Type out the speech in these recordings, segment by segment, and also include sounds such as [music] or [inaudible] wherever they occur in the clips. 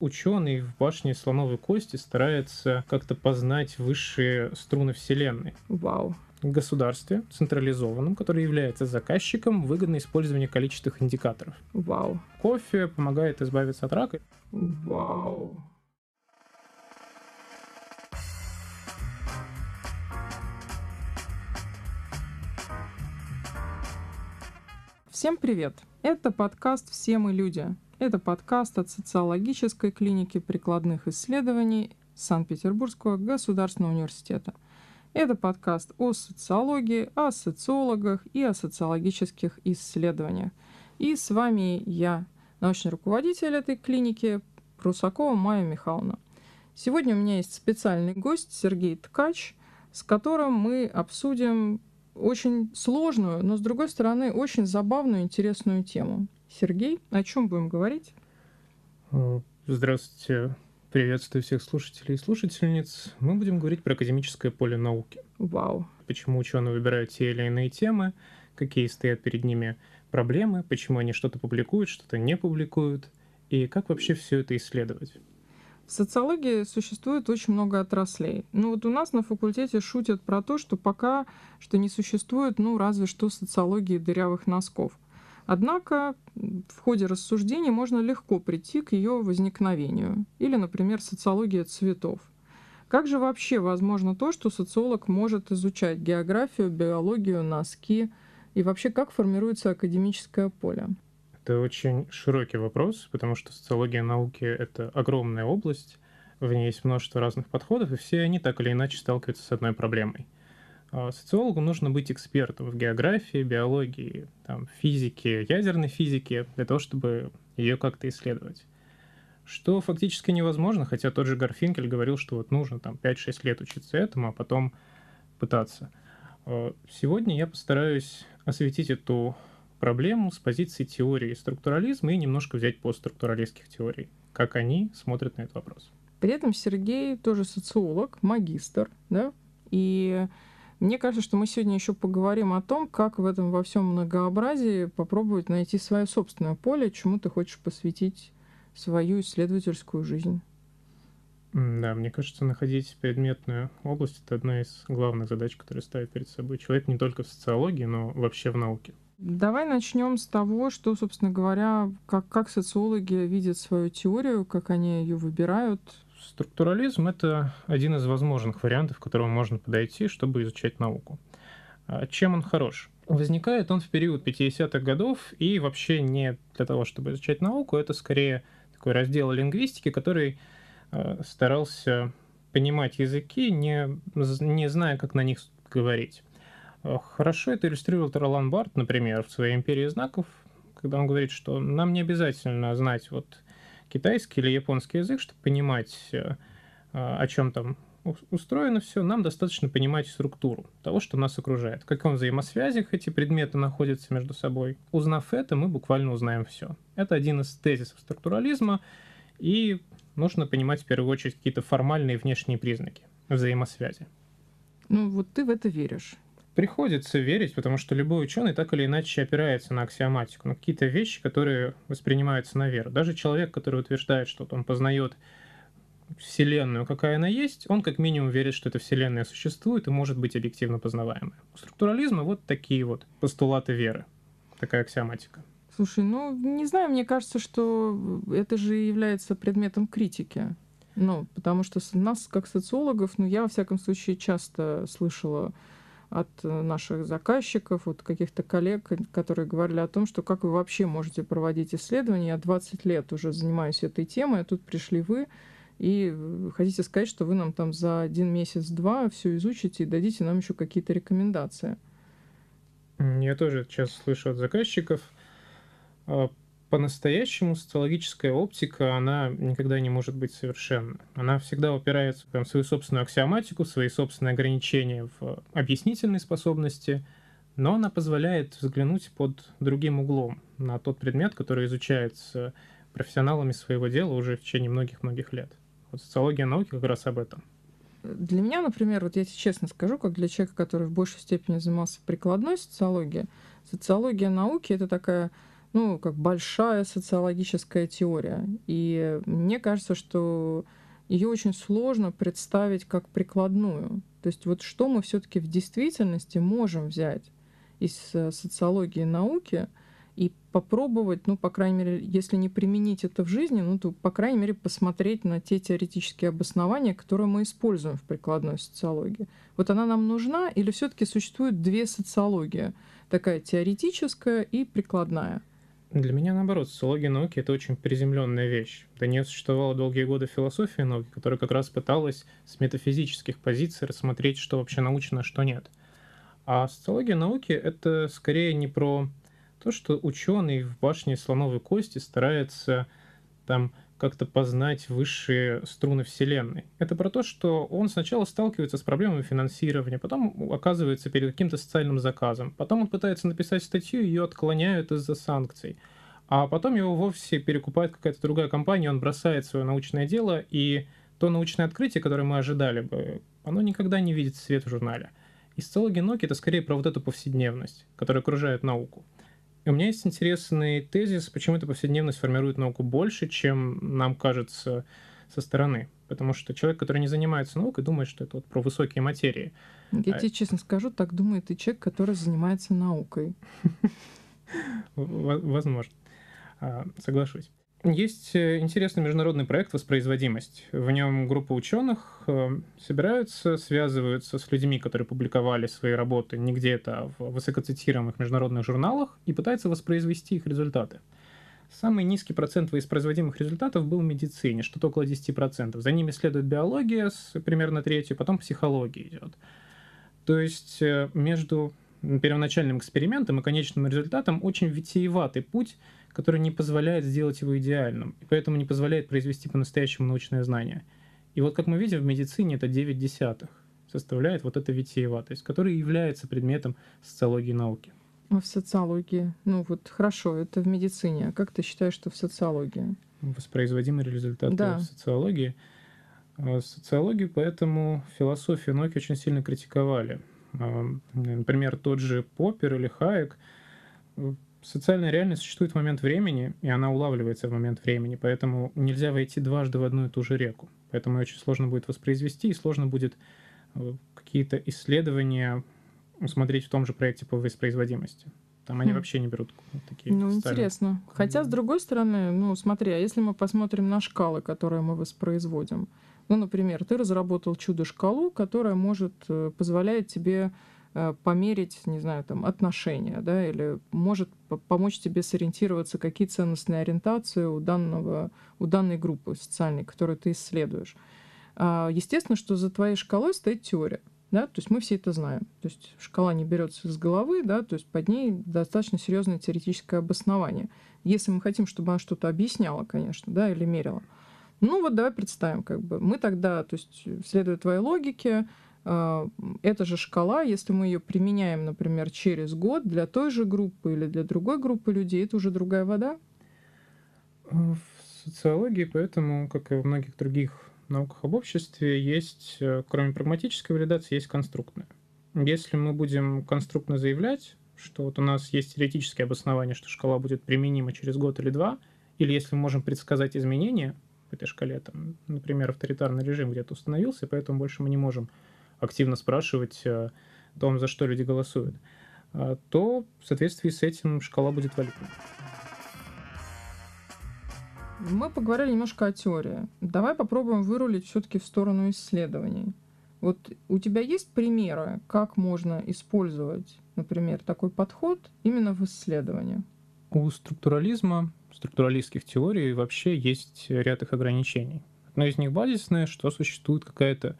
Ученый в башне слоновой кости старается как-то познать высшие струны Вселенной. Вау. Государстве, централизованном, которое является заказчиком, выгодно использование количественных индикаторов. Вау. Кофе помогает избавиться от рака. Вау. Всем привет! Это подкаст «Все мы люди». Это подкаст от социологической клиники прикладных исследований Санкт-Петербургского государственного университета. Это подкаст о социологии, о социологах и о социологических исследованиях. И с вами я, научный руководитель этой клиники, Прусакова Майя Михайловна. Сегодня у меня есть специальный гость Сергей Ткач, с которым мы обсудим очень сложную, но, с другой стороны, очень забавную, интересную тему. Сергей, о чем будем говорить? Э, здравствуйте. Приветствую всех слушателей и слушательниц. Мы будем говорить про академическое поле науки. Вау. Почему ученые выбирают те или иные темы, какие стоят перед ними проблемы, почему они что-то публикуют, что-то не публикуют, и как вообще все это исследовать. В социологии существует очень много отраслей. Ну вот у нас на факультете шутят про то, что пока что не существует, ну разве что социологии дырявых носков. Однако в ходе рассуждений можно легко прийти к ее возникновению. Или, например, социология цветов. Как же вообще возможно то, что социолог может изучать географию, биологию, носки и вообще как формируется академическое поле? Это очень широкий вопрос, потому что социология науки — это огромная область, в ней есть множество разных подходов, и все они так или иначе сталкиваются с одной проблемой — социологу нужно быть экспертом в географии, биологии, там, физике, ядерной физике, для того, чтобы ее как-то исследовать. Что фактически невозможно, хотя тот же Гарфинкель говорил, что вот нужно там 5-6 лет учиться этому, а потом пытаться. А сегодня я постараюсь осветить эту проблему с позиции теории структурализма и немножко взять постструктуралистских теорий, как они смотрят на этот вопрос. При этом Сергей тоже социолог, магистр, да, и мне кажется, что мы сегодня еще поговорим о том, как в этом во всем многообразии попробовать найти свое собственное поле, чему ты хочешь посвятить свою исследовательскую жизнь. Да, мне кажется, находить предметную область — это одна из главных задач, которые ставит перед собой человек не только в социологии, но вообще в науке. Давай начнем с того, что, собственно говоря, как, как социологи видят свою теорию, как они ее выбирают, Структурализм — это один из возможных вариантов, к которому можно подойти, чтобы изучать науку. А чем он хорош? Возникает он в период 50-х годов, и вообще не для того, чтобы изучать науку, это скорее такой раздел лингвистики, который э, старался понимать языки, не, не зная, как на них говорить. Э, хорошо это иллюстрировал Ролан Барт, например, в своей «Империи знаков», когда он говорит, что нам не обязательно знать вот китайский или японский язык, чтобы понимать, э, о чем там устроено все, нам достаточно понимать структуру того, что нас окружает, в каком взаимосвязях эти предметы находятся между собой. Узнав это, мы буквально узнаем все. Это один из тезисов структурализма, и нужно понимать в первую очередь какие-то формальные внешние признаки взаимосвязи. Ну вот ты в это веришь. Приходится верить, потому что любой ученый так или иначе опирается на аксиоматику, на какие-то вещи, которые воспринимаются на веру. Даже человек, который утверждает, что он познает Вселенную, какая она есть, он как минимум верит, что эта Вселенная существует и может быть объективно познаваемая. У структурализма вот такие вот постулаты веры, такая аксиоматика. Слушай, ну, не знаю, мне кажется, что это же является предметом критики. Ну, потому что нас, как социологов, ну, я, во всяком случае, часто слышала от э, наших заказчиков, от каких-то коллег, которые говорили о том, что как вы вообще можете проводить исследования. Я 20 лет уже занимаюсь этой темой, а тут пришли вы, и э, хотите сказать, что вы нам там за один месяц-два все изучите и дадите нам еще какие-то рекомендации. Я тоже часто слышу от заказчиков а, по-настоящему социологическая оптика, она никогда не может быть совершенна. Она всегда упирается в свою собственную аксиоматику, свои собственные ограничения в объяснительной способности, но она позволяет взглянуть под другим углом на тот предмет, который изучается профессионалами своего дела уже в течение многих-многих лет. Вот социология науки как раз об этом. Для меня, например, вот я тебе честно скажу, как для человека, который в большей степени занимался прикладной социологией, социология науки — это такая ну, как большая социологическая теория. И мне кажется, что ее очень сложно представить как прикладную. То есть вот что мы все-таки в действительности можем взять из э, социологии науки и попробовать, ну, по крайней мере, если не применить это в жизни, ну, то, по крайней мере, посмотреть на те теоретические обоснования, которые мы используем в прикладной социологии. Вот она нам нужна или все-таки существует две социологии? Такая теоретическая и прикладная. Для меня, наоборот, социология науки — это очень приземленная вещь. До нее существовала долгие годы философия науки, которая как раз пыталась с метафизических позиций рассмотреть, что вообще научно, а что нет. А социология науки — это скорее не про то, что ученый в башне слоновой кости старается там как-то познать высшие струны Вселенной. Это про то, что он сначала сталкивается с проблемами финансирования, потом оказывается перед каким-то социальным заказом, потом он пытается написать статью, ее отклоняют из-за санкций, а потом его вовсе перекупает какая-то другая компания, он бросает свое научное дело, и то научное открытие, которое мы ожидали бы, оно никогда не видит свет в журнале. И науки — это скорее про вот эту повседневность, которая окружает науку. И у меня есть интересный тезис, почему эта повседневность формирует науку больше, чем нам кажется со стороны. Потому что человек, который не занимается наукой, думает, что это вот про высокие материи. Я а... тебе честно скажу, так думает и человек, который занимается наукой. [laughs] Возможно. А, соглашусь. Есть э, интересный международный проект «Воспроизводимость». В нем группа ученых э, собираются, связываются с людьми, которые публиковали свои работы не где-то, а в высокоцитируемых международных журналах и пытаются воспроизвести их результаты. Самый низкий процент воспроизводимых результатов был в медицине, что-то около 10%. За ними следует биология с примерно третью, потом психология идет. То есть э, между первоначальным экспериментом и конечным результатом очень витиеватый путь – который не позволяет сделать его идеальным, и поэтому не позволяет произвести по-настоящему научное знание. И вот как мы видим в медицине, это 9 десятых составляет вот эта витиеватость, которая является предметом социологии науки. А в социологии? Ну вот хорошо, это в медицине. А как ты считаешь, что в социологии? Воспроизводимый результат да. в социологии. А социологию, поэтому философию науки очень сильно критиковали. А, например, тот же Поппер или Хайек социальная реальность существует в момент времени, и она улавливается в момент времени, поэтому нельзя войти дважды в одну и ту же реку. Поэтому ее очень сложно будет воспроизвести, и сложно будет э, какие-то исследования смотреть в том же проекте по воспроизводимости. Там они хм. вообще не берут такие. Ну, интересно. Хотя, с другой стороны, ну, смотри, а если мы посмотрим на шкалы, которые мы воспроизводим, ну, например, ты разработал чудо-шкалу, которая может, э, позволяет тебе померить, не знаю, там, отношения, да, или может помочь тебе сориентироваться, какие ценностные ориентации у, данного, у данной группы социальной, которую ты исследуешь. А, естественно, что за твоей шкалой стоит теория. Да, то есть мы все это знаем. То есть шкала не берется из головы, да, то есть под ней достаточно серьезное теоретическое обоснование. Если мы хотим, чтобы она что-то объясняла, конечно, да, или мерила. Ну вот давай представим, как бы мы тогда, то есть следуя твоей логике, эта же шкала, если мы ее применяем, например, через год для той же группы или для другой группы людей, это уже другая вода? В социологии, поэтому, как и во многих других науках об обществе, есть, э, кроме прагматической валидации, есть конструктная. Если мы будем конструктно заявлять, что вот у нас есть теоретическое обоснование, что шкала будет применима через год или два, или если мы можем предсказать изменения в этой шкале, там, например, авторитарный режим где-то установился, поэтому больше мы не можем активно спрашивать о том, за что люди голосуют, а, то в соответствии с этим шкала будет валидной. Мы поговорили немножко о теории. Давай попробуем вырулить все-таки в сторону исследований. Вот у тебя есть примеры, как можно использовать, например, такой подход именно в исследовании? У структурализма, структуралистских теорий вообще есть ряд их ограничений. Одно из них базисное, что существует какая-то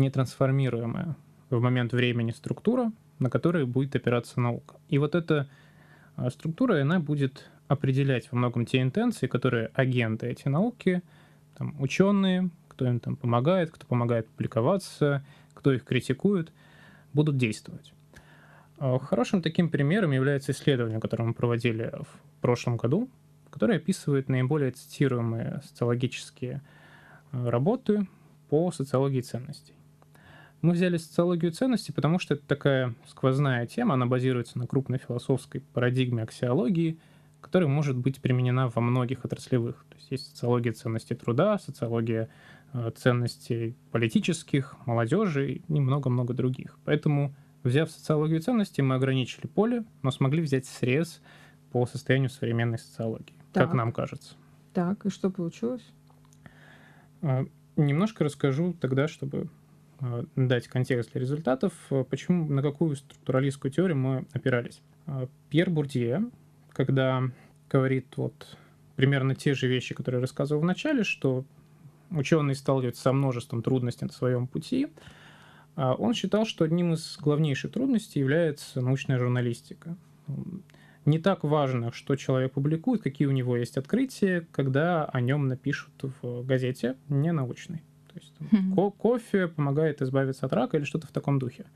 нетрансформируемая в момент времени структура, на которой будет опираться наука. И вот эта а, структура, она будет определять во многом те интенции, которые агенты эти науки, там, ученые, кто им там помогает, кто помогает публиковаться, кто их критикует, будут действовать. А, хорошим таким примером является исследование, которое мы проводили в прошлом году, которое описывает наиболее цитируемые социологические а, работы по социологии ценностей. Мы взяли социологию ценностей, потому что это такая сквозная тема, она базируется на крупной философской парадигме аксиологии, которая может быть применена во многих отраслевых. То есть есть социология ценностей труда, социология э, ценностей политических, молодежи и много-много других. Поэтому, взяв социологию ценностей, мы ограничили поле, но смогли взять срез по состоянию современной социологии, так. как нам кажется. Так, и что получилось? Э, немножко расскажу тогда, чтобы дать контекст для результатов, почему, на какую структуралистскую теорию мы опирались. Пьер Бурдье, когда говорит вот примерно те же вещи, которые я рассказывал в начале, что ученые сталкиваются со множеством трудностей на своем пути, он считал, что одним из главнейших трудностей является научная журналистика. Не так важно, что человек публикует, какие у него есть открытия, когда о нем напишут в газете не научной. То есть там, ко- кофе помогает избавиться от рака или что-то в таком духе.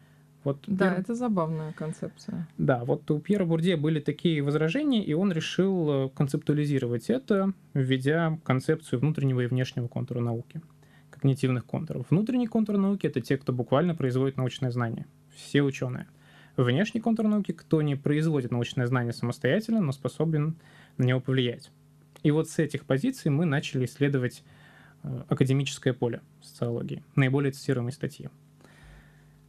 Вот да, Пьер... это забавная концепция. Да, вот у Пьера Бурдье были такие возражения, и он решил э, концептуализировать это, введя концепцию внутреннего и внешнего контура науки, когнитивных контуров. Внутренний контур науки — это те, кто буквально производит научное знание, все ученые. Внешний контур науки — кто не производит научное знание самостоятельно, но способен на него повлиять. И вот с этих позиций мы начали исследовать академическое поле социологии, наиболее цитируемые статьи.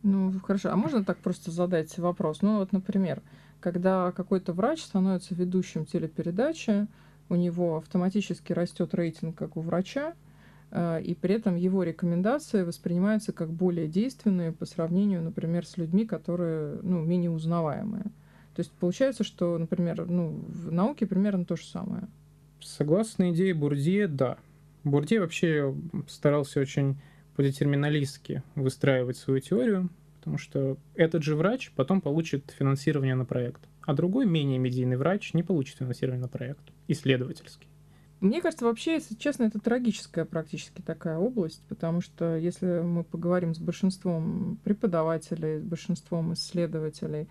Ну, хорошо. А можно так просто задать вопрос? Ну, вот, например, когда какой-то врач становится ведущим телепередачи, у него автоматически растет рейтинг как у врача, э, и при этом его рекомендации воспринимаются как более действенные по сравнению, например, с людьми, которые ну, менее узнаваемые. То есть получается, что, например, ну, в науке примерно то же самое. Согласно идее Бурдье, да. Бурдье вообще старался очень по-детерминалистски выстраивать свою теорию, потому что этот же врач потом получит финансирование на проект, а другой, менее медийный врач не получит финансирование на проект, исследовательский. Мне кажется, вообще, если честно, это трагическая практически такая область, потому что если мы поговорим с большинством преподавателей, с большинством исследователей,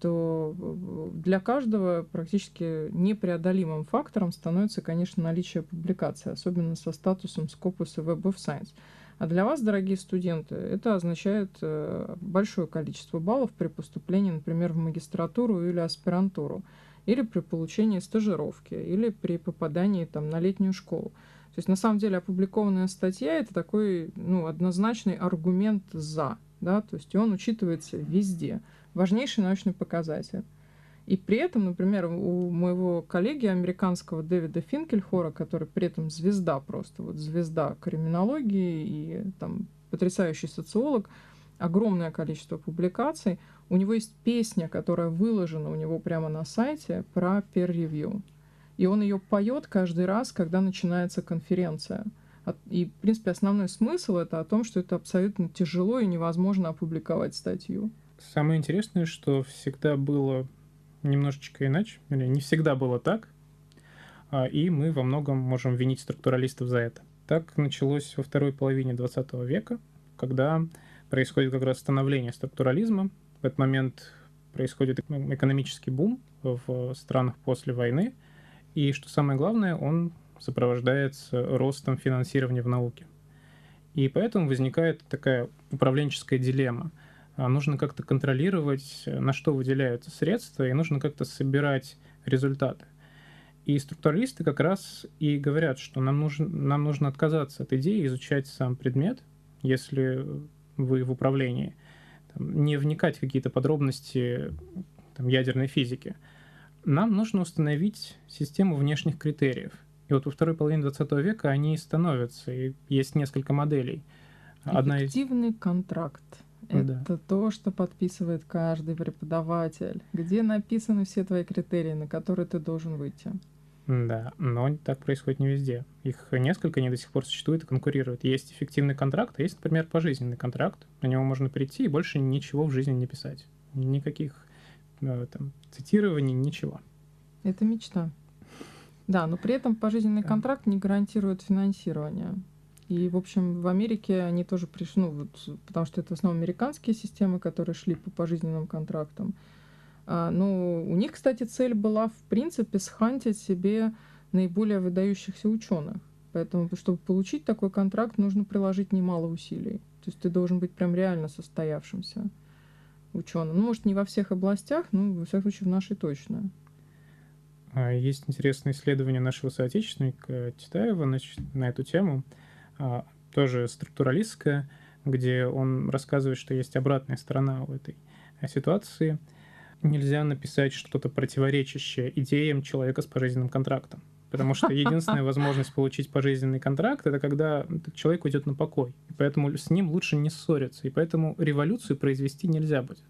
то для каждого практически непреодолимым фактором становится, конечно, наличие публикации, особенно со статусом Scopus и Web of Science. А для вас, дорогие студенты, это означает э, большое количество баллов при поступлении, например, в магистратуру или аспирантуру, или при получении стажировки, или при попадании там, на летнюю школу. То есть, на самом деле, опубликованная статья — это такой ну, однозначный аргумент «за», да, то есть он учитывается везде. Важнейший научный показатель. И при этом, например, у моего коллеги американского Дэвида Финкельхора, который при этом звезда просто, вот звезда криминологии и там потрясающий социолог, огромное количество публикаций. У него есть песня, которая выложена у него прямо на сайте про peer review. И он ее поет каждый раз, когда начинается конференция. И, в принципе, основной смысл это о том, что это абсолютно тяжело и невозможно опубликовать статью. Самое интересное, что всегда было немножечко иначе, или не всегда было так, а, и мы во многом можем винить структуралистов за это. Так началось во второй половине 20 века, когда происходит как раз становление структурализма. В этот момент происходит экономический бум в странах после войны, и, что самое главное, он сопровождается ростом финансирования в науке. И поэтому возникает такая управленческая дилемма – нужно как-то контролировать, на что выделяются средства, и нужно как-то собирать результаты. И структуралисты как раз и говорят, что нам нужно, нам нужно отказаться от идеи изучать сам предмет, если вы в управлении, там, не вникать в какие-то подробности там, ядерной физики. Нам нужно установить систему внешних критериев. И вот во второй половине 20 века они становятся, и есть несколько моделей. Одна Эффективный из... контракт. Это да. то, что подписывает каждый преподаватель, где написаны все твои критерии, на которые ты должен выйти. Да, но так происходит не везде. Их несколько, они до сих пор существуют и конкурируют. Есть эффективный контракт, а есть, например, пожизненный контракт. На него можно прийти и больше ничего в жизни не писать. Никаких э, там, цитирований, ничего. Это мечта. Да, но при этом пожизненный контракт не гарантирует финансирование. И, в общем, в Америке они тоже пришли, ну, вот, потому что это в основном американские системы, которые шли по пожизненным контрактам. А, ну, у них, кстати, цель была, в принципе, схантить себе наиболее выдающихся ученых. Поэтому, чтобы получить такой контракт, нужно приложить немало усилий. То есть ты должен быть прям реально состоявшимся ученым. Ну, может, не во всех областях, но, во всяком случае, в нашей точно. А, есть интересное исследование нашего соотечественника Титаева на эту тему, тоже структуралистское, где он рассказывает, что есть обратная сторона у этой ситуации. Нельзя написать что-то противоречащее идеям человека с пожизненным контрактом. Потому что единственная [laughs] возможность получить пожизненный контракт это когда человек уйдет на покой. И поэтому с ним лучше не ссориться. И поэтому революцию произвести нельзя будет.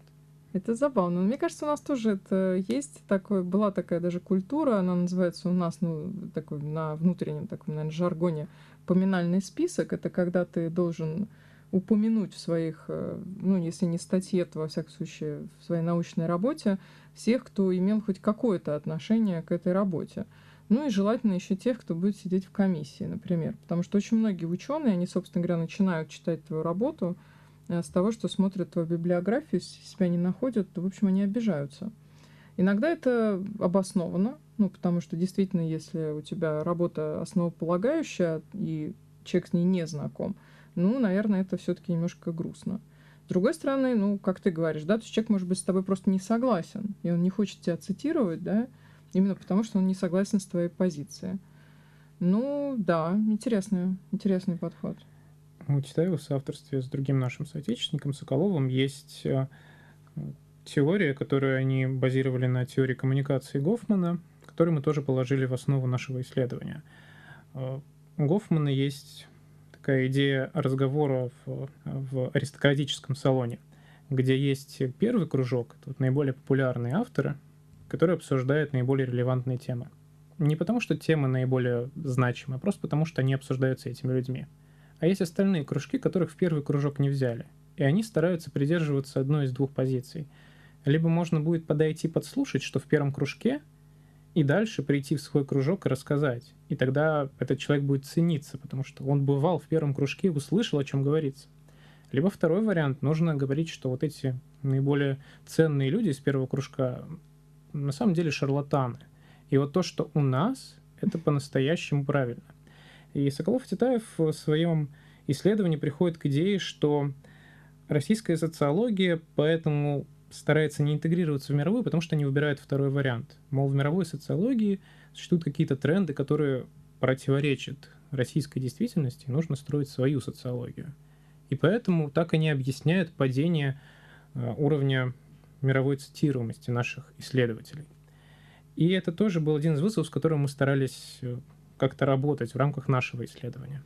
Это забавно. Мне кажется, у нас тоже это есть такое, была такая даже культура, она называется у нас, ну, такой на внутреннем таком, наверное, жаргоне поминальный список. Это когда ты должен упомянуть в своих, э, ну, если не статье, то, во всяком случае, в своей научной работе всех, кто имел хоть какое-то отношение к этой работе. Ну и желательно еще тех, кто будет сидеть в комиссии, например. Потому что очень многие ученые, они, собственно говоря, начинают читать твою работу с того, что смотрят твою библиографию, себя не находят, то, в общем, они обижаются. Иногда это обосновано, ну, потому что действительно, если у тебя работа основополагающая, и человек с ней не знаком, ну, наверное, это все-таки немножко грустно. С другой стороны, ну, как ты говоришь, да, то есть человек может быть с тобой просто не согласен, и он не хочет тебя цитировать, да, именно потому что он не согласен с твоей позицией. Ну, да, интересный, интересный подход. У Титаева в соавторстве с другим нашим соотечественником Соколовым есть э, теория, которую они базировали на теории коммуникации Гофмана, которую мы тоже положили в основу нашего исследования. Э, у Гофмана есть такая идея разговора в, в аристократическом салоне, где есть первый кружок, тут наиболее популярные авторы, которые обсуждают наиболее релевантные темы. Не потому, что темы наиболее значимы, а просто потому, что они обсуждаются этими людьми. А есть остальные кружки, которых в первый кружок не взяли. И они стараются придерживаться одной из двух позиций. Либо можно будет подойти подслушать, что в первом кружке, и дальше прийти в свой кружок и рассказать. И тогда этот человек будет цениться, потому что он бывал в первом кружке и услышал, о чем говорится. Либо второй вариант, нужно говорить, что вот эти наиболее ценные люди из первого кружка на самом деле шарлатаны. И вот то, что у нас, это по-настоящему правильно. И Соколов Титаев в своем исследовании приходит к идее, что российская социология поэтому старается не интегрироваться в мировую, потому что они выбирают второй вариант. Мол, в мировой социологии существуют какие-то тренды, которые противоречат российской действительности, и нужно строить свою социологию. И поэтому так они объясняют падение э, уровня мировой цитируемости наших исследователей. И это тоже был один из вызовов, с которым мы старались э, как-то работать в рамках нашего исследования.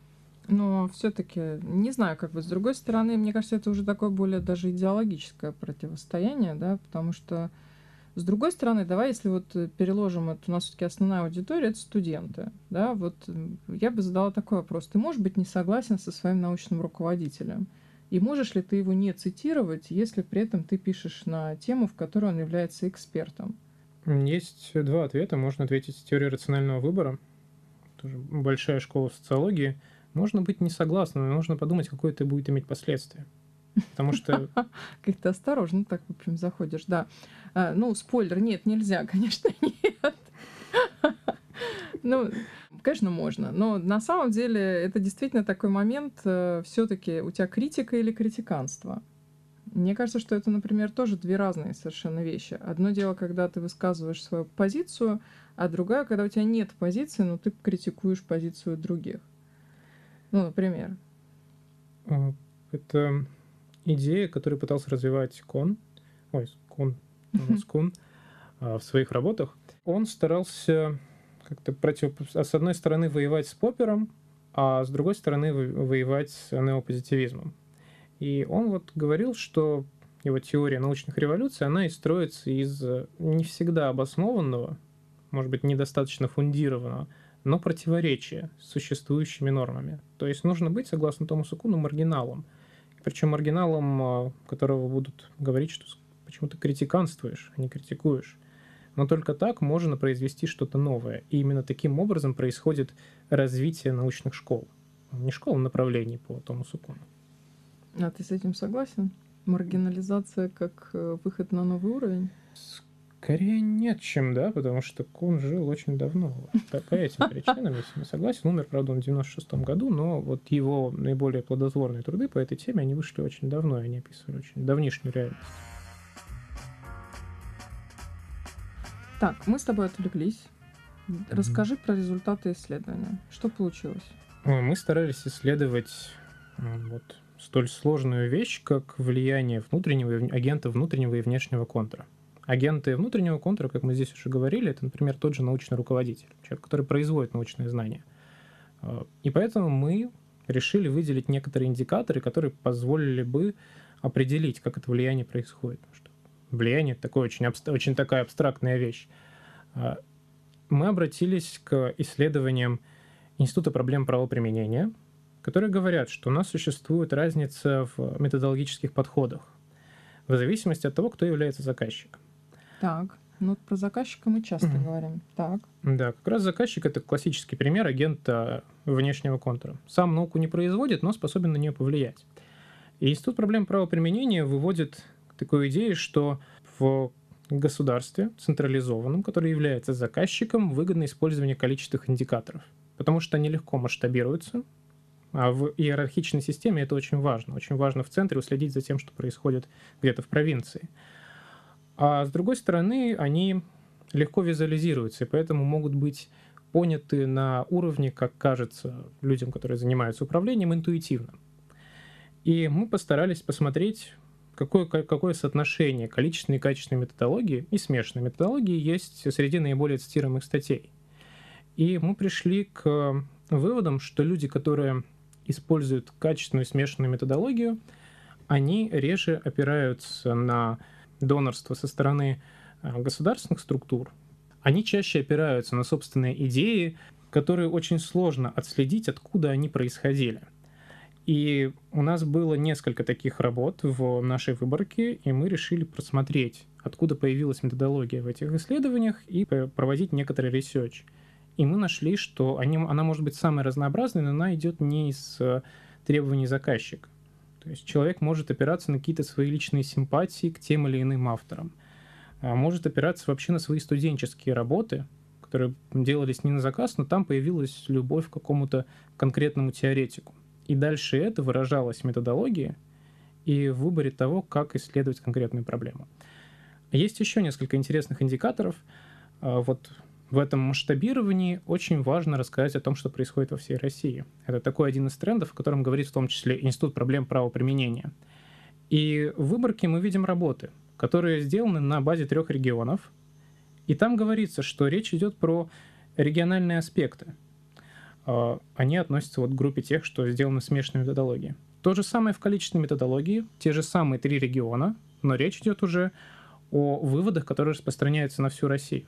Но все-таки не знаю, как бы с другой стороны, мне кажется, это уже такое более даже идеологическое противостояние, да, потому что с другой стороны, давай, если вот переложим, это у нас все-таки основная аудитория, это студенты, да, вот я бы задала такой вопрос. Ты можешь быть не согласен со своим научным руководителем? И можешь ли ты его не цитировать, если при этом ты пишешь на тему, в которой он является экспертом? Есть два ответа. Можно ответить теорией рационального выбора. Тоже большая школа социологии – можно быть не согласным, но нужно подумать, какое это будет иметь последствия. Потому что... [laughs] Как то осторожно так, в общем, заходишь, да. А, ну, спойлер, нет, нельзя, [laughs] конечно, нет. [laughs] Ну, конечно, можно. Но на самом деле это действительно такой момент, э, все таки у тебя критика или критиканство. Мне кажется, что это, например, тоже две разные совершенно вещи. Одно дело, когда ты высказываешь свою позицию, а другое, когда у тебя нет позиции, но ты критикуешь позицию других. Ну, например. А, это идея, которую пытался развивать Кон, ой, Кон, Кун а, в своих работах. Он старался как-то против... с одной стороны воевать с Поппером, а с другой стороны воевать с неопозитивизмом. И он вот говорил, что его теория научных революций, она и строится из не всегда обоснованного, может быть, недостаточно фундированного, но противоречие с существующими нормами. То есть нужно быть, согласно Томасу Куну, маргиналом. Причем маргиналом, а, которого будут говорить, что почему ты критиканствуешь, а не критикуешь. Но только так можно произвести что-то новое. И именно таким образом происходит развитие научных школ. Не школ, а направлений по Томасу Куну. А ты с этим согласен? Маргинализация как э, выход на новый уровень? Скорее нет, чем да, потому что Кун жил очень давно. По, по этим причинам, если не согласен. Умер, правда, он в 96 году, но вот его наиболее плодотворные труды по этой теме, они вышли очень давно, и они описывали очень давнишнюю реальность. Так, мы с тобой отвлеклись. Расскажи про результаты исследования. Что получилось? Мы старались исследовать вот, столь сложную вещь, как влияние внутреннего агента внутреннего и внешнего контура. Агенты внутреннего контура, как мы здесь уже говорили, это, например, тот же научный руководитель, человек, который производит научные знания. А, и поэтому мы решили выделить некоторые индикаторы, которые позволили бы определить, как это влияние происходит. Что влияние — это такое очень, очень такая абстрактная вещь. А, мы обратились к исследованиям Института проблем правоприменения, которые говорят, что у нас существует разница в методологических подходах в зависимости от того, кто является заказчиком. Так, ну про заказчика мы часто mm-hmm. говорим. Так. Да, как раз заказчик это классический пример агента внешнего контура. Сам науку не производит, но способен на нее повлиять. И Институт проблем правоприменения выводит такую идею, что в государстве централизованном, который является заказчиком, выгодно использование количественных индикаторов, потому что они легко масштабируются, а в иерархичной системе это очень важно. Очень важно в центре уследить за тем, что происходит где-то в провинции. А с другой стороны, они легко визуализируются, и поэтому могут быть поняты на уровне, как кажется людям, которые занимаются управлением, интуитивно. И мы постарались посмотреть, какое, какое соотношение количественной и качественной методологии и смешанной методологии есть среди наиболее цитируемых статей. И мы пришли к выводам, что люди, которые используют качественную смешанную методологию, они реже опираются на донорство со стороны э, государственных структур, они чаще опираются на собственные идеи, которые очень сложно отследить, откуда они происходили. И у нас было несколько таких работ в нашей выборке, и мы решили просмотреть, откуда появилась методология в этих исследованиях, и проводить некоторый research. И мы нашли, что они, она может быть самой разнообразной, но она идет не из э, требований заказчика. То есть человек может опираться на какие-то свои личные симпатии к тем или иным авторам. А может опираться вообще на свои студенческие работы, которые делались не на заказ, но там появилась любовь к какому-то конкретному теоретику. И дальше это выражалось в методологии и в выборе того, как исследовать конкретную проблему. Есть еще несколько интересных индикаторов. А, вот в этом масштабировании очень важно рассказать о том, что происходит во всей России. Это такой один из трендов, о котором говорит в том числе Институт проблем правоприменения. И в выборке мы видим работы, которые сделаны на базе трех регионов. И там говорится, что речь идет про региональные аспекты. А, они относятся вот к группе тех, что сделаны смешанной методологии. То же самое в количественной методологии, те же самые три региона, но речь идет уже о выводах, которые распространяются на всю Россию.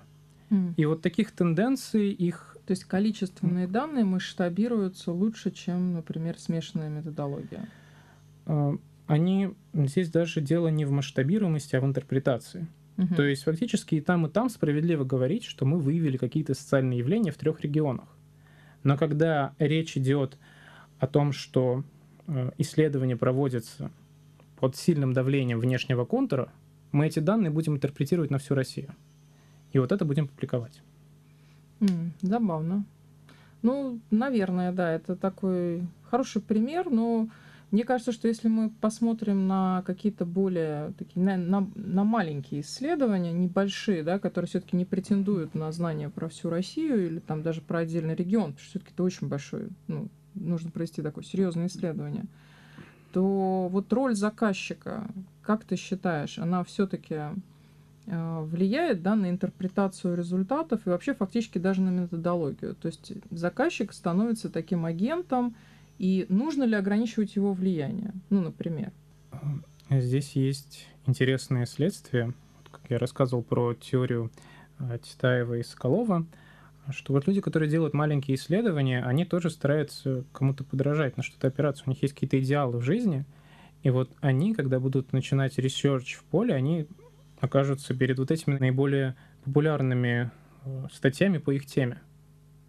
И вот таких тенденций их... То есть количественные данные масштабируются лучше, чем, например, смешанная методология. А, они... Здесь даже дело не в масштабируемости, а в интерпретации. Угу. То есть фактически и там, и там справедливо говорить, что мы выявили какие-то социальные явления в трех регионах. Но когда речь идет о том, что э, исследование проводится под сильным давлением внешнего контура, мы эти данные будем интерпретировать на всю Россию. И вот это будем публиковать. Mm, забавно. Ну, наверное, да, это такой хороший пример, но мне кажется, что если мы посмотрим на какие-то более такие на, на, на маленькие исследования, небольшие, да, которые все-таки не претендуют на знания про всю Россию или там даже про отдельный регион, потому что все-таки это очень большой, ну, нужно провести такое серьезное исследование, то вот роль заказчика, как ты считаешь, она все-таки влияет да, на интерпретацию результатов и вообще фактически даже на методологию. То есть заказчик становится таким агентом, и нужно ли ограничивать его влияние? Ну, например. Здесь есть интересное следствие. Как я рассказывал про теорию э, Титаева и Соколова, что вот люди, которые делают маленькие исследования, они тоже стараются кому-то подражать, на что-то опираться. У них есть какие-то идеалы в жизни, и вот они, когда будут начинать research в поле, они окажутся перед вот этими наиболее популярными э, статьями по их теме.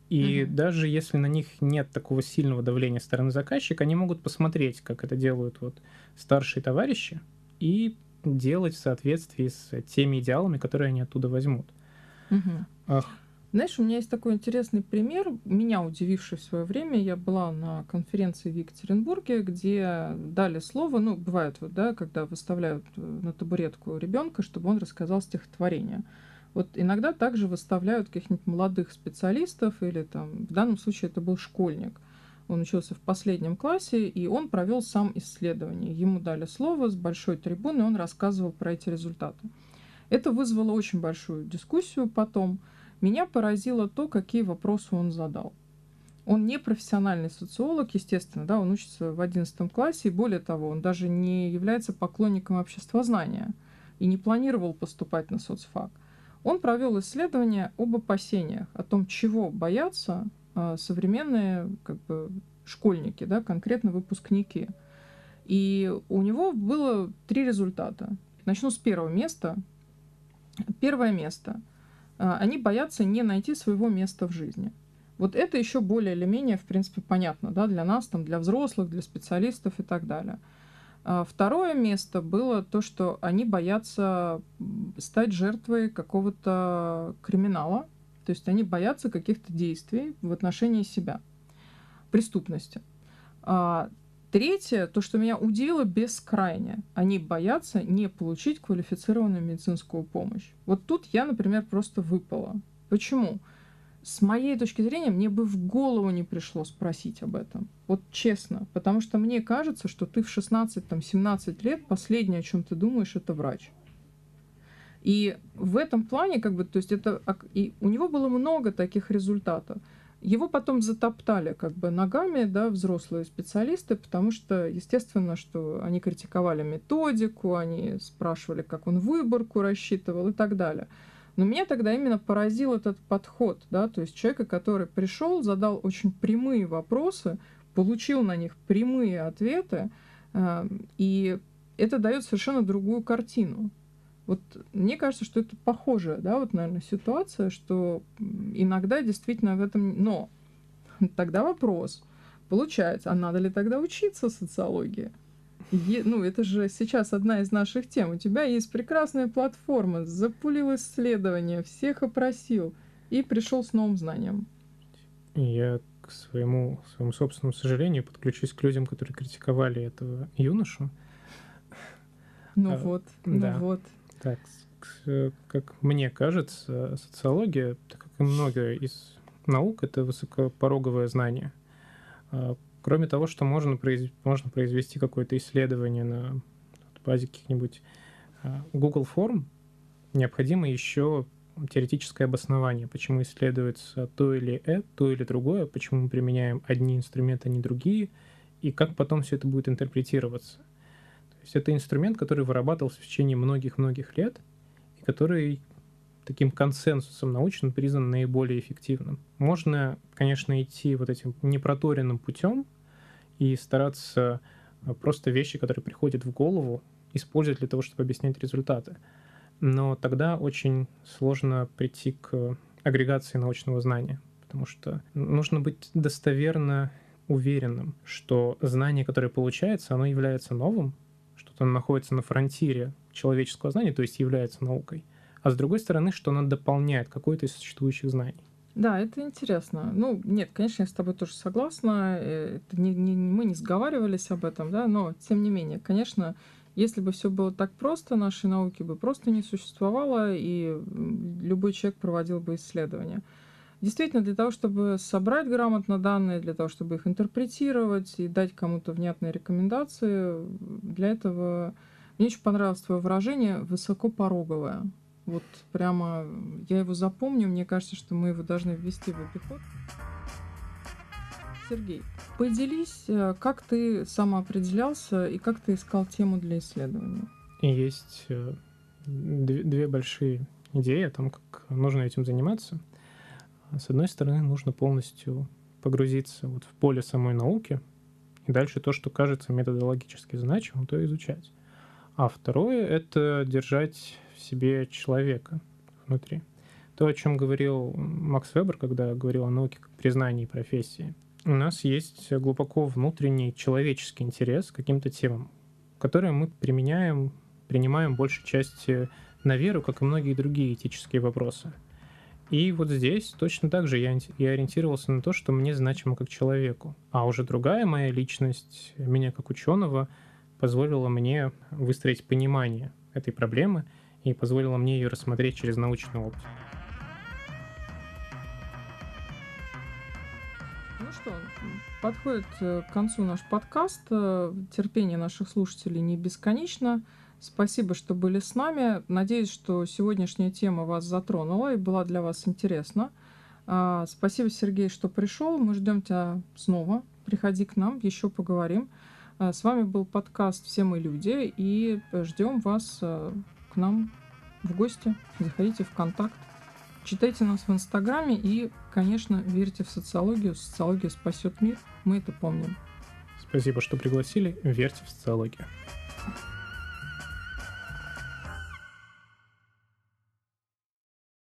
И угу. даже если на них нет такого сильного давления стороны заказчика, они могут посмотреть, как это делают вот старшие товарищи, и делать в соответствии с теми идеалами, которые они оттуда возьмут. Угу. Ах, знаешь, у меня есть такой интересный пример, меня удививший в свое время. Я была на конференции в Екатеринбурге, где дали слово, ну, бывает вот, да, когда выставляют э, на табуретку ребенка, чтобы он рассказал стихотворение. Вот иногда также выставляют каких-нибудь молодых специалистов или там, в данном случае это был школьник. Он учился в последнем классе, и он провел сам исследование. Ему дали слово с большой трибуны, он рассказывал про эти результаты. Это вызвало очень большую дискуссию потом. Меня поразило то, какие вопросы он задал. Он не профессиональный социолог, естественно, да, он учится в 11 классе, и более того, он даже не является поклонником обществознания и не планировал поступать на соцфак. Он провел исследование об опасениях, о том, чего боятся э, современные как бы, школьники, да, конкретно выпускники. И у него было три результата. Начну с первого места. Первое место. Э, они боятся не найти своего места в жизни. Вот это еще более или менее, в принципе, понятно, да, для нас, там, для взрослых, для специалистов и так далее. А второе место было то, что они боятся стать жертвой какого-то криминала, то есть они боятся каких-то действий в отношении себя, преступности. Третье, то, что меня удивило бескрайне, они боятся не получить квалифицированную медицинскую помощь. Вот тут я, например, просто выпала. Почему? с моей точки зрения, мне бы в голову не пришло спросить об этом. Вот честно. Потому что мне кажется, что ты в 16-17 лет последнее, о чем ты думаешь, это врач. И в этом плане, как бы, то есть это... И у него было много таких результатов. Его потом затоптали как бы ногами, да, взрослые специалисты, потому что, естественно, что они критиковали методику, они спрашивали, как он выборку рассчитывал и так далее. Но меня тогда именно поразил этот подход, да, то есть человека, который пришел, задал очень прямые вопросы, получил на них прямые ответы, э, и это дает совершенно другую картину. Вот мне кажется, что это похожая, да, вот, наверное, ситуация, что иногда действительно в этом... Но тогда вопрос, получается, а надо ли тогда учиться социологии? Е, ну, это же сейчас одна из наших тем. У тебя есть прекрасная платформа, запулил исследования, всех опросил и пришел с новым знанием. Я к своему, своему собственному сожалению подключусь к людям, которые критиковали этого юношу. Ну а, вот, ну да. вот. Так, как мне кажется, социология, так как и многое из наук, это высокопороговое знание. А, Кроме того, что можно, произ... можно произвести какое-то исследование на базе каких-нибудь а, Google форм, необходимо еще теоретическое обоснование, почему исследуется то или это, то или другое, почему мы применяем одни инструменты, а не другие, и как потом все это будет интерпретироваться. То есть это инструмент, который вырабатывался в течение многих-многих лет, и который таким консенсусом научным признан наиболее эффективным. Можно, конечно, идти вот этим непроторенным путем, и стараться э, просто вещи, которые приходят в голову, использовать для того, чтобы объяснять результаты. Но тогда очень сложно прийти к агрегации научного знания, потому что нужно быть достоверно уверенным, что знание, которое получается, оно является новым, что-то находится на фронтире человеческого знания, то есть является наукой, а с другой стороны, что оно дополняет какое-то из существующих знаний. Да, это интересно. Ну, нет, конечно, я с тобой тоже согласна. Э, это не, не, мы не сговаривались об этом, да, но тем не менее, конечно, если бы все было так просто, нашей науки бы просто не существовало, и любой человек проводил бы исследования. Действительно, для того, чтобы собрать грамотно данные, для того, чтобы их интерпретировать и дать кому-то внятные рекомендации, для этого мне очень понравилось твое выражение «высокопороговое». Вот прямо я его запомню, мне кажется, что мы его должны ввести в обиход. Сергей, поделись, э, как ты самоопределялся и как ты искал тему для исследования? Есть э, две большие идеи о том, как нужно этим заниматься. С одной стороны, нужно полностью погрузиться вот в поле самой науки, и дальше то, что кажется методологически значимым, то изучать. А второе — это держать в себе человека внутри. То, о чем говорил Макс Вебер, когда говорил о науке как признании профессии. У нас есть глубоко внутренний человеческий интерес к каким-то темам, которые мы применяем, принимаем большей части на веру, как и многие другие этические вопросы. И вот здесь точно так же я, я ориентировался на то, что мне значимо как человеку. А уже другая моя личность, меня как ученого, позволила мне выстроить понимание этой проблемы и позволило мне ее рассмотреть через научную оптику. Ну что, подходит э, к концу наш подкаст. Э, терпение наших слушателей не бесконечно. Спасибо, что были с нами. Надеюсь, что сегодняшняя тема вас затронула и была для вас интересна. А, спасибо, Сергей, что пришел. Мы ждем тебя снова. Приходи к нам, еще поговорим. А, с вами был подкаст «Все мы люди» и ждем вас э, к нам в гости. Заходите в контакт. Читайте нас в Инстаграме и, конечно, верьте в социологию. Социология спасет мир. Мы это помним. Спасибо, что пригласили. Верьте в социологию.